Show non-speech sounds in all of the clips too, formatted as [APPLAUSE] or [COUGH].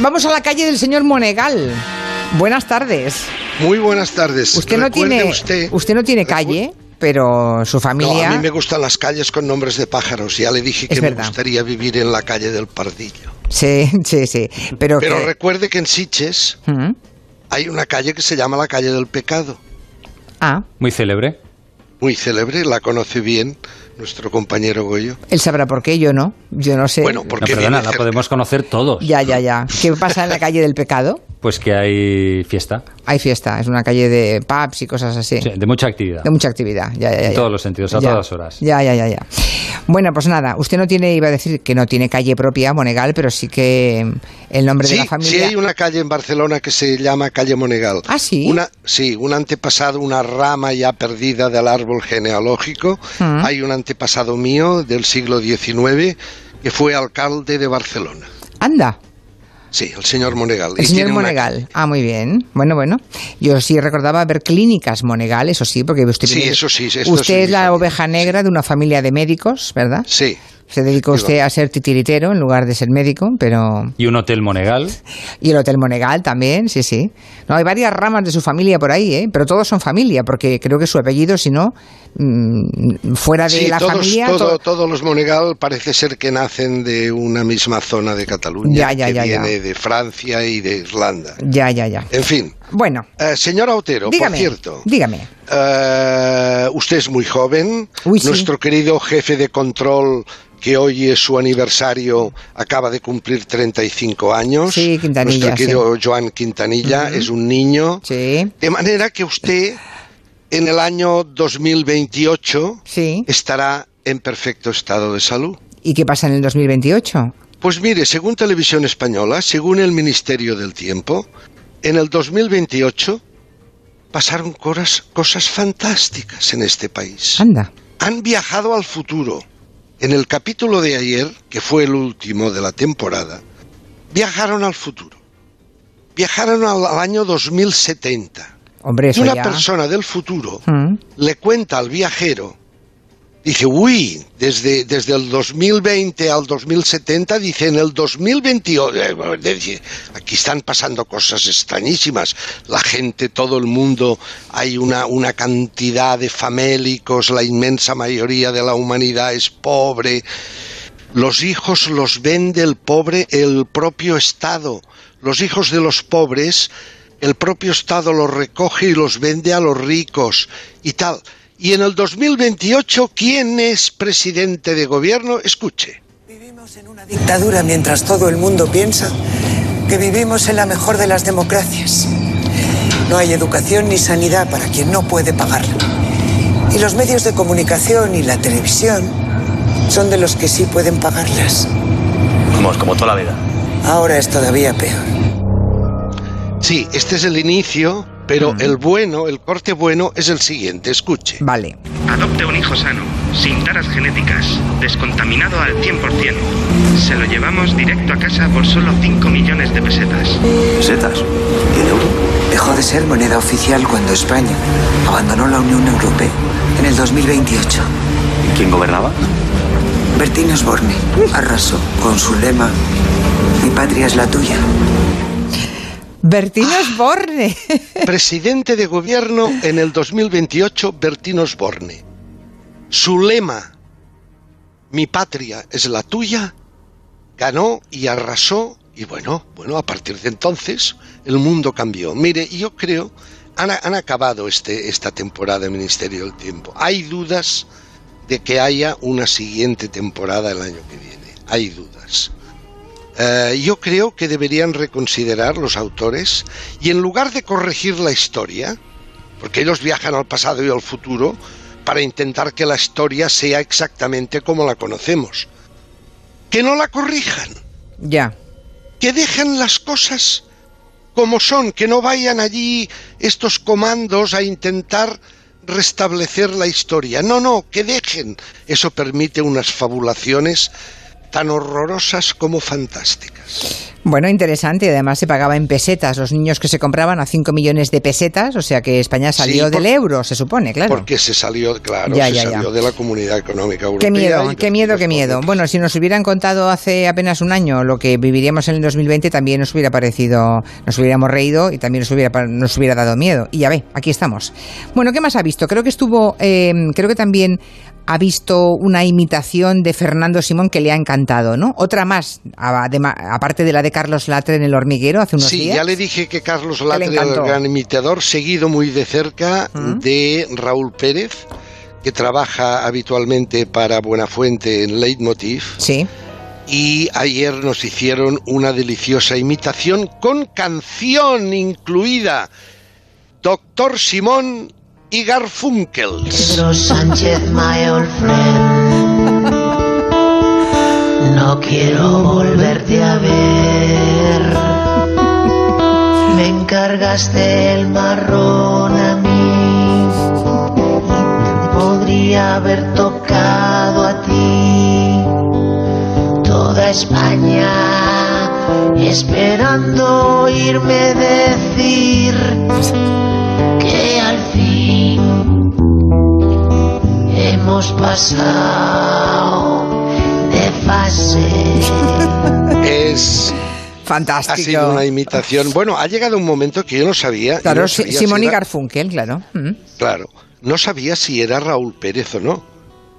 Vamos a la calle del señor Monegal. Buenas tardes. Muy buenas tardes. Usted no tiene usted, no tiene calle, pero su familia. No, a mí me gustan las calles con nombres de pájaros. Ya le dije que me gustaría vivir en la calle del Pardillo. Sí, [LAUGHS] sí, sí. Pero, pero recuerde que en Siches ¿Mm? hay una calle que se llama la calle del Pecado. Ah. Muy célebre. Muy célebre, la conoce bien nuestro compañero Goyo. Él sabrá por qué, yo no. Yo no sé. Bueno, porque la podemos conocer todos. Ya, ya, ya. ¿Qué pasa en la calle del pecado? Pues que hay fiesta. Hay fiesta, es una calle de pubs y cosas así. Sí, de mucha actividad. De mucha actividad, ya, ya, ya. En todos los sentidos, a todas horas. Ya, ya, ya, ya. Bueno, pues nada, usted no tiene, iba a decir que no tiene calle propia, Monegal, pero sí que el nombre de la familia... Sí, hay una calle en Barcelona que se llama Calle Monegal. Ah, sí. Una, sí, un antepasado, una rama ya perdida del árbol genealógico. Mm. Hay un antepasado mío del siglo XIX que fue alcalde de Barcelona. Anda. Sí, el señor Monegal. El señor Monegal. Ah, muy bien. Bueno, bueno. Yo sí recordaba ver clínicas Monegal, eso sí, porque usted... Sí, eso sí. Usted es la oveja negra de una familia de médicos, ¿verdad? Sí. Se dedicó usted a ser titiritero en lugar de ser médico, pero... Y un hotel Monegal. Y el hotel Monegal también, sí, sí. No, hay varias ramas de su familia por ahí, ¿eh? Pero todos son familia, porque creo que su apellido, si no, mm, fuera de la familia... Todos los Monegal parece ser que nacen de una misma zona de Cataluña, ya, que viene de Francia y de Irlanda. Ya, ya, ya. En fin. Bueno. Eh, señor Autero, por cierto. Dígame. Eh, usted es muy joven. Nuestro querido jefe de control que hoy es su aniversario, acaba de cumplir 35 años. Sí, Quintanilla. Nuestro querido Joan Quintanilla es un niño. Sí. De manera que usted en el año 2028 sí. estará en perfecto estado de salud. ¿Y qué pasa en el 2028? Pues mire, según Televisión Española, según el Ministerio del Tiempo, en el 2028 pasaron cosas, cosas fantásticas en este país. Anda. Han viajado al futuro en el capítulo de ayer, que fue el último de la temporada, viajaron al futuro. Viajaron al, año 2070. Hombre, y una persona del futuro mm. le cuenta al viajero Dice, uy, desde, desde el 2020 al 2070, dice, en el 2028, eh, aquí están pasando cosas extrañísimas. La gente, todo el mundo, hay una, una cantidad de famélicos, la inmensa mayoría de la humanidad es pobre. Los hijos los vende el pobre, el propio Estado. Los hijos de los pobres, el propio Estado los recoge y los vende a los ricos y tal. Y en el 2028, ¿quién es presidente de gobierno? Escuche. Vivimos en una dictadura mientras todo el mundo piensa que vivimos en la mejor de las democracias. No hay educación ni sanidad para quien no puede pagarla. Y los medios de comunicación y la televisión son de los que sí pueden pagarlas. Vamos, como toda la vida. Ahora es todavía peor. Sí, este es el inicio pero el bueno, el corte bueno es el siguiente, escuche. Vale. Adopte un hijo sano, sin taras genéticas, descontaminado al 100%. Se lo llevamos directo a casa por solo 5 millones de pesetas. ¿Pesetas? ¿Y el euro? Dejó de ser moneda oficial cuando España abandonó la Unión Europea en el 2028. ¿Y quién gobernaba? Bertín Osborne arrasó con su lema Mi patria es la tuya. Bertín Osborne. [LAUGHS] Presidente de gobierno en el 2028, Bertín Osborne. Su lema, mi patria es la tuya, ganó y arrasó y bueno, bueno, a partir de entonces el mundo cambió. Mire, yo creo, han, han acabado este, esta temporada del Ministerio del Tiempo. Hay dudas de que haya una siguiente temporada el año que viene. Hay dudas. Eh, yo creo que deberían reconsiderar los autores y en lugar de corregir la historia, porque ellos viajan al pasado y al futuro para intentar que la historia sea exactamente como la conocemos, que no la corrijan. Ya. Que dejen las cosas como son, que no vayan allí estos comandos a intentar restablecer la historia. No, no, que dejen. Eso permite unas fabulaciones tan horrorosas como fantásticas. Bueno, interesante. Además se pagaba en pesetas. Los niños que se compraban a 5 millones de pesetas, o sea que España salió Sí, por- del euro, se supone, claro. Porque se salió, claro, Ya, se ya, ya. salió de la Comunidad Económica Europea. Qué miedo, qué miedo, qué miedo. Bueno, si nos hubieran contado hace apenas un año lo que viviríamos en el 2020, también nos hubiera parecido, nos hubiéramos reído y también nos hubiera, nos hubiera dado miedo. Y ya ve, aquí estamos. Bueno, ¿qué más ha visto? Creo que estuvo, eh, creo que también ha visto una imitación de Fernando Simón que le ha encantado, ¿no? Otra más, aparte de la de Carlos Latre en El Hormiguero hace unos Sí, días. ya le dije que Carlos Latre era el gran imitador, seguido muy de cerca de Raúl Pérez, que trabaja habitualmente para Buenafuente en Leitmotiv. Sí. Y ayer nos hicieron una deliciosa imitación con canción incluida. Doctor Simón y Garfunkels. Pedro Sánchez, my old friend. No quiero volverte a ver. Me encargaste el marrón a mí. Podría haber tocado a ti. Toda España esperando oírme decir que al fin hemos pasado de fase. [LAUGHS] Es, Fantástico. ha sido una imitación. Bueno, ha llegado un momento que yo no sabía. Claro, no sabía Simón si y era- Garfunkel, claro. Mm. Claro, no sabía si era Raúl Pérez o no,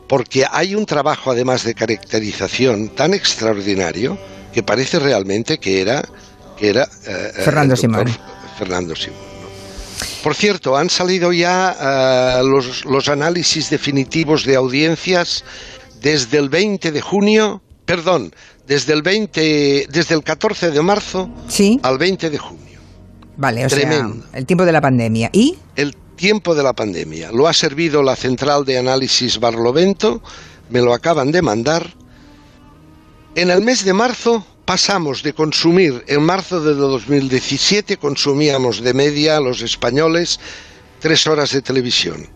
porque hay un trabajo además de caracterización tan extraordinario que parece realmente que era que era eh, eh, Fernando Simón. Fernando Simón. Por cierto, han salido ya eh, los, los análisis definitivos de audiencias desde el 20 de junio, perdón, desde el 20, desde el 14 de marzo Sí, al 20 de junio. vale, o tremendo. sea, el tiempo de la pandemia. ¿Y? el tiempo de la pandemia. Lo ha servido la central de análisis Barlovento, me lo acaban de mandar. En el mes de marzo pasamos de consumir, en marzo de 2017 consumíamos de media los españoles tres horas de televisión.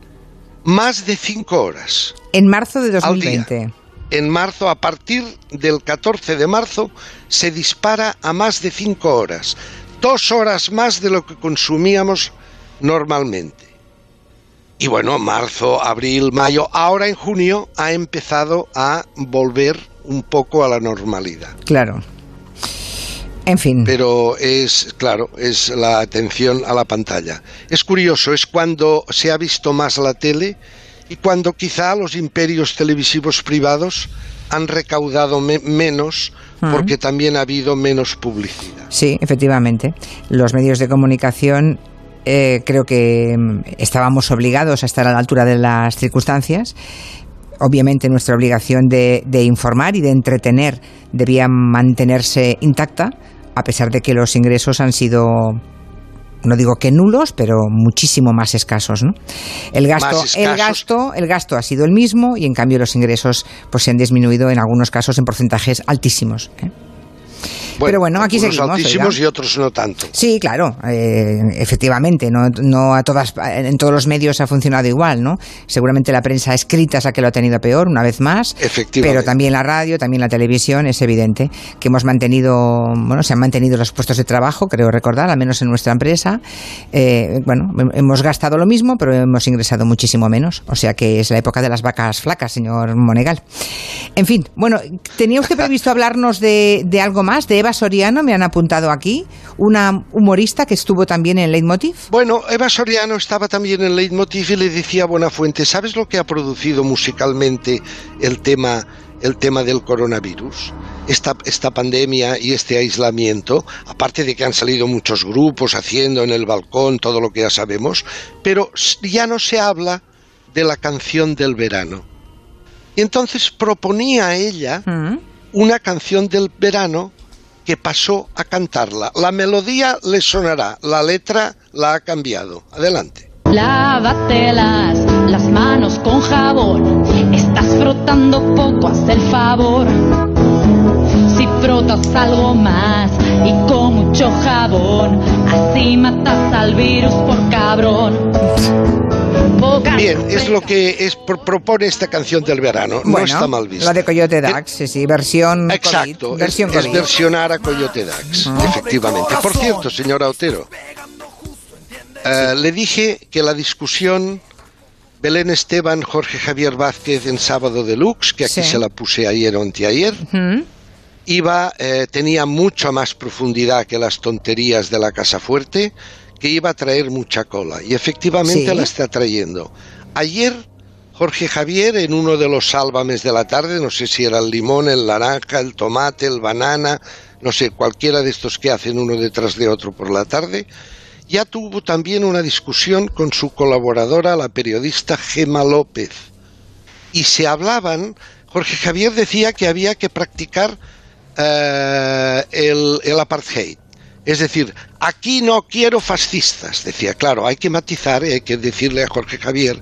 Más de cinco horas. En marzo de Al día. 2020. En marzo, a partir del 14 de marzo, se dispara a más de cinco horas. Dos horas más de lo que consumíamos normalmente. Y bueno, marzo, abril, mayo, ahora en junio ha empezado a volver un poco a la normalidad. Claro. En fin. Pero es, claro, es la atención a la pantalla. Es curioso, es cuando se ha visto más la tele y cuando quizá los imperios televisivos privados han recaudado me- menos porque también ha habido menos publicidad. Sí, efectivamente. Los medios de comunicación eh, creo que mm, estábamos obligados a estar a la altura de las circunstancias. Obviamente nuestra obligación de, de informar y de entretener debía mantenerse intacta, a pesar de que los ingresos han sido no digo que nulos, pero muchísimo más escasos, ¿no? El gasto, el gasto, el gasto ha sido el mismo y en cambio los ingresos pues se han disminuido en algunos casos en porcentajes altísimos. ¿eh? Pero bueno, aquí seguimos, altísimos oiga. y otros no tanto. Sí, claro, eh, efectivamente, no, no a todas, en todos los medios ha funcionado igual, ¿no? Seguramente la prensa escrita es la que lo ha tenido peor, una vez más, Efectivamente. pero también la radio, también la televisión, es evidente que hemos mantenido, bueno, se han mantenido los puestos de trabajo, creo recordar, al menos en nuestra empresa. Eh, bueno, hemos gastado lo mismo, pero hemos ingresado muchísimo menos, o sea que es la época de las vacas flacas, señor Monegal. En fin, bueno, ¿tenía usted previsto hablarnos de, de algo más? De Eva Soriano, me han apuntado aquí, una humorista que estuvo también en Leitmotiv. Bueno, Eva Soriano estaba también en Leitmotiv y le decía a Buenafuente, ¿sabes lo que ha producido musicalmente el tema, el tema del coronavirus? Esta, esta pandemia y este aislamiento, aparte de que han salido muchos grupos haciendo en el balcón todo lo que ya sabemos, pero ya no se habla de la canción del verano. Y entonces proponía a ella Mm. una canción del verano que pasó a cantarla. La melodía le sonará, la letra la ha cambiado. Adelante. Lávate las, las manos con jabón. Estás frotando poco, haz el favor. Si frotas algo más y con mucho jabón, así matas al virus por cabrón. Bien, es lo que es, pro- propone esta canción del verano. no está mal visto. La de Coyote Dax, sí, sí, versión Exacto, COVID, versión es COVID. versionar a Coyote Dax, efectivamente. Por cierto, señora Otero, eh, le dije que la discusión Belén Esteban, Jorge Javier Vázquez en Sábado Deluxe, que aquí Sí. se la puse ayer o anteayer, Mm, iba, eh, tenía mucha más profundidad que las tonterías de la Casa Fuerte, que iba a traer mucha cola. Y efectivamente Sí. la está trayendo. Ayer, Jorge Javier, en uno de los sálvames de la tarde, no sé si era el limón, el naranja, el tomate, el banana, no sé, cualquiera de estos que hacen uno detrás de otro por la tarde, ya tuvo también una discusión con su colaboradora, la periodista Gema López y se hablaban, Jorge Javier decía que había que practicar eh, el, el apartheid. Es decir, aquí no quiero fascistas, decía. Claro, hay que matizar, hay que decirle a Jorge Javier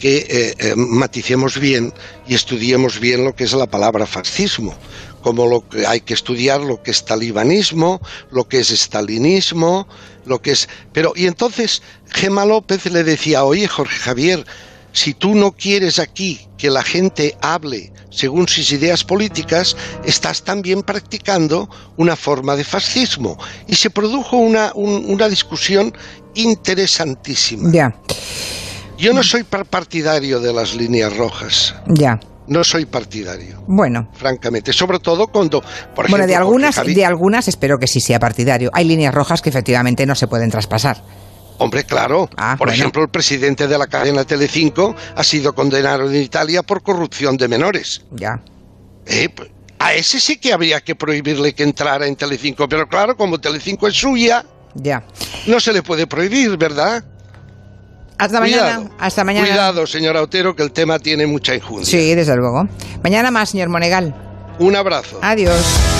que eh, eh, maticemos bien y estudiemos bien lo que es la palabra fascismo, como lo que hay que estudiar lo que es talibanismo, lo que es estalinismo, lo que es... Pero, y entonces Gema López le decía, oye Jorge Javier, si tú no quieres aquí que la gente hable según sus ideas políticas, estás también practicando una forma de fascismo. Y se produjo una, un- una discusión interesantísima. Ya, Yo no soy par- partidario de las líneas rojas, ya. no soy partidario, Bueno. francamente, sobre todo cuando, por Bueno, ejemplo, de algunas, Javi- de algunas espero que sí sea partidario. Hay líneas rojas que efectivamente no se pueden traspasar. Hombre, claro. Ah, por bueno. ejemplo, el presidente de la cadena Telecinco ha sido condenado en Italia por corrupción de menores. Ya. Eh, pues, a ese sí que habría que prohibirle que entrara en Telecinco, pero claro, como Telecinco es suya, Ya. no se le puede prohibir, ¿verdad? Hasta Cuidado, mañana. Hasta mañana. Cuidado, señora Otero, que el tema tiene mucha injundia. Sí, desde luego. Mañana más, señor Monegal. Un abrazo. Adiós.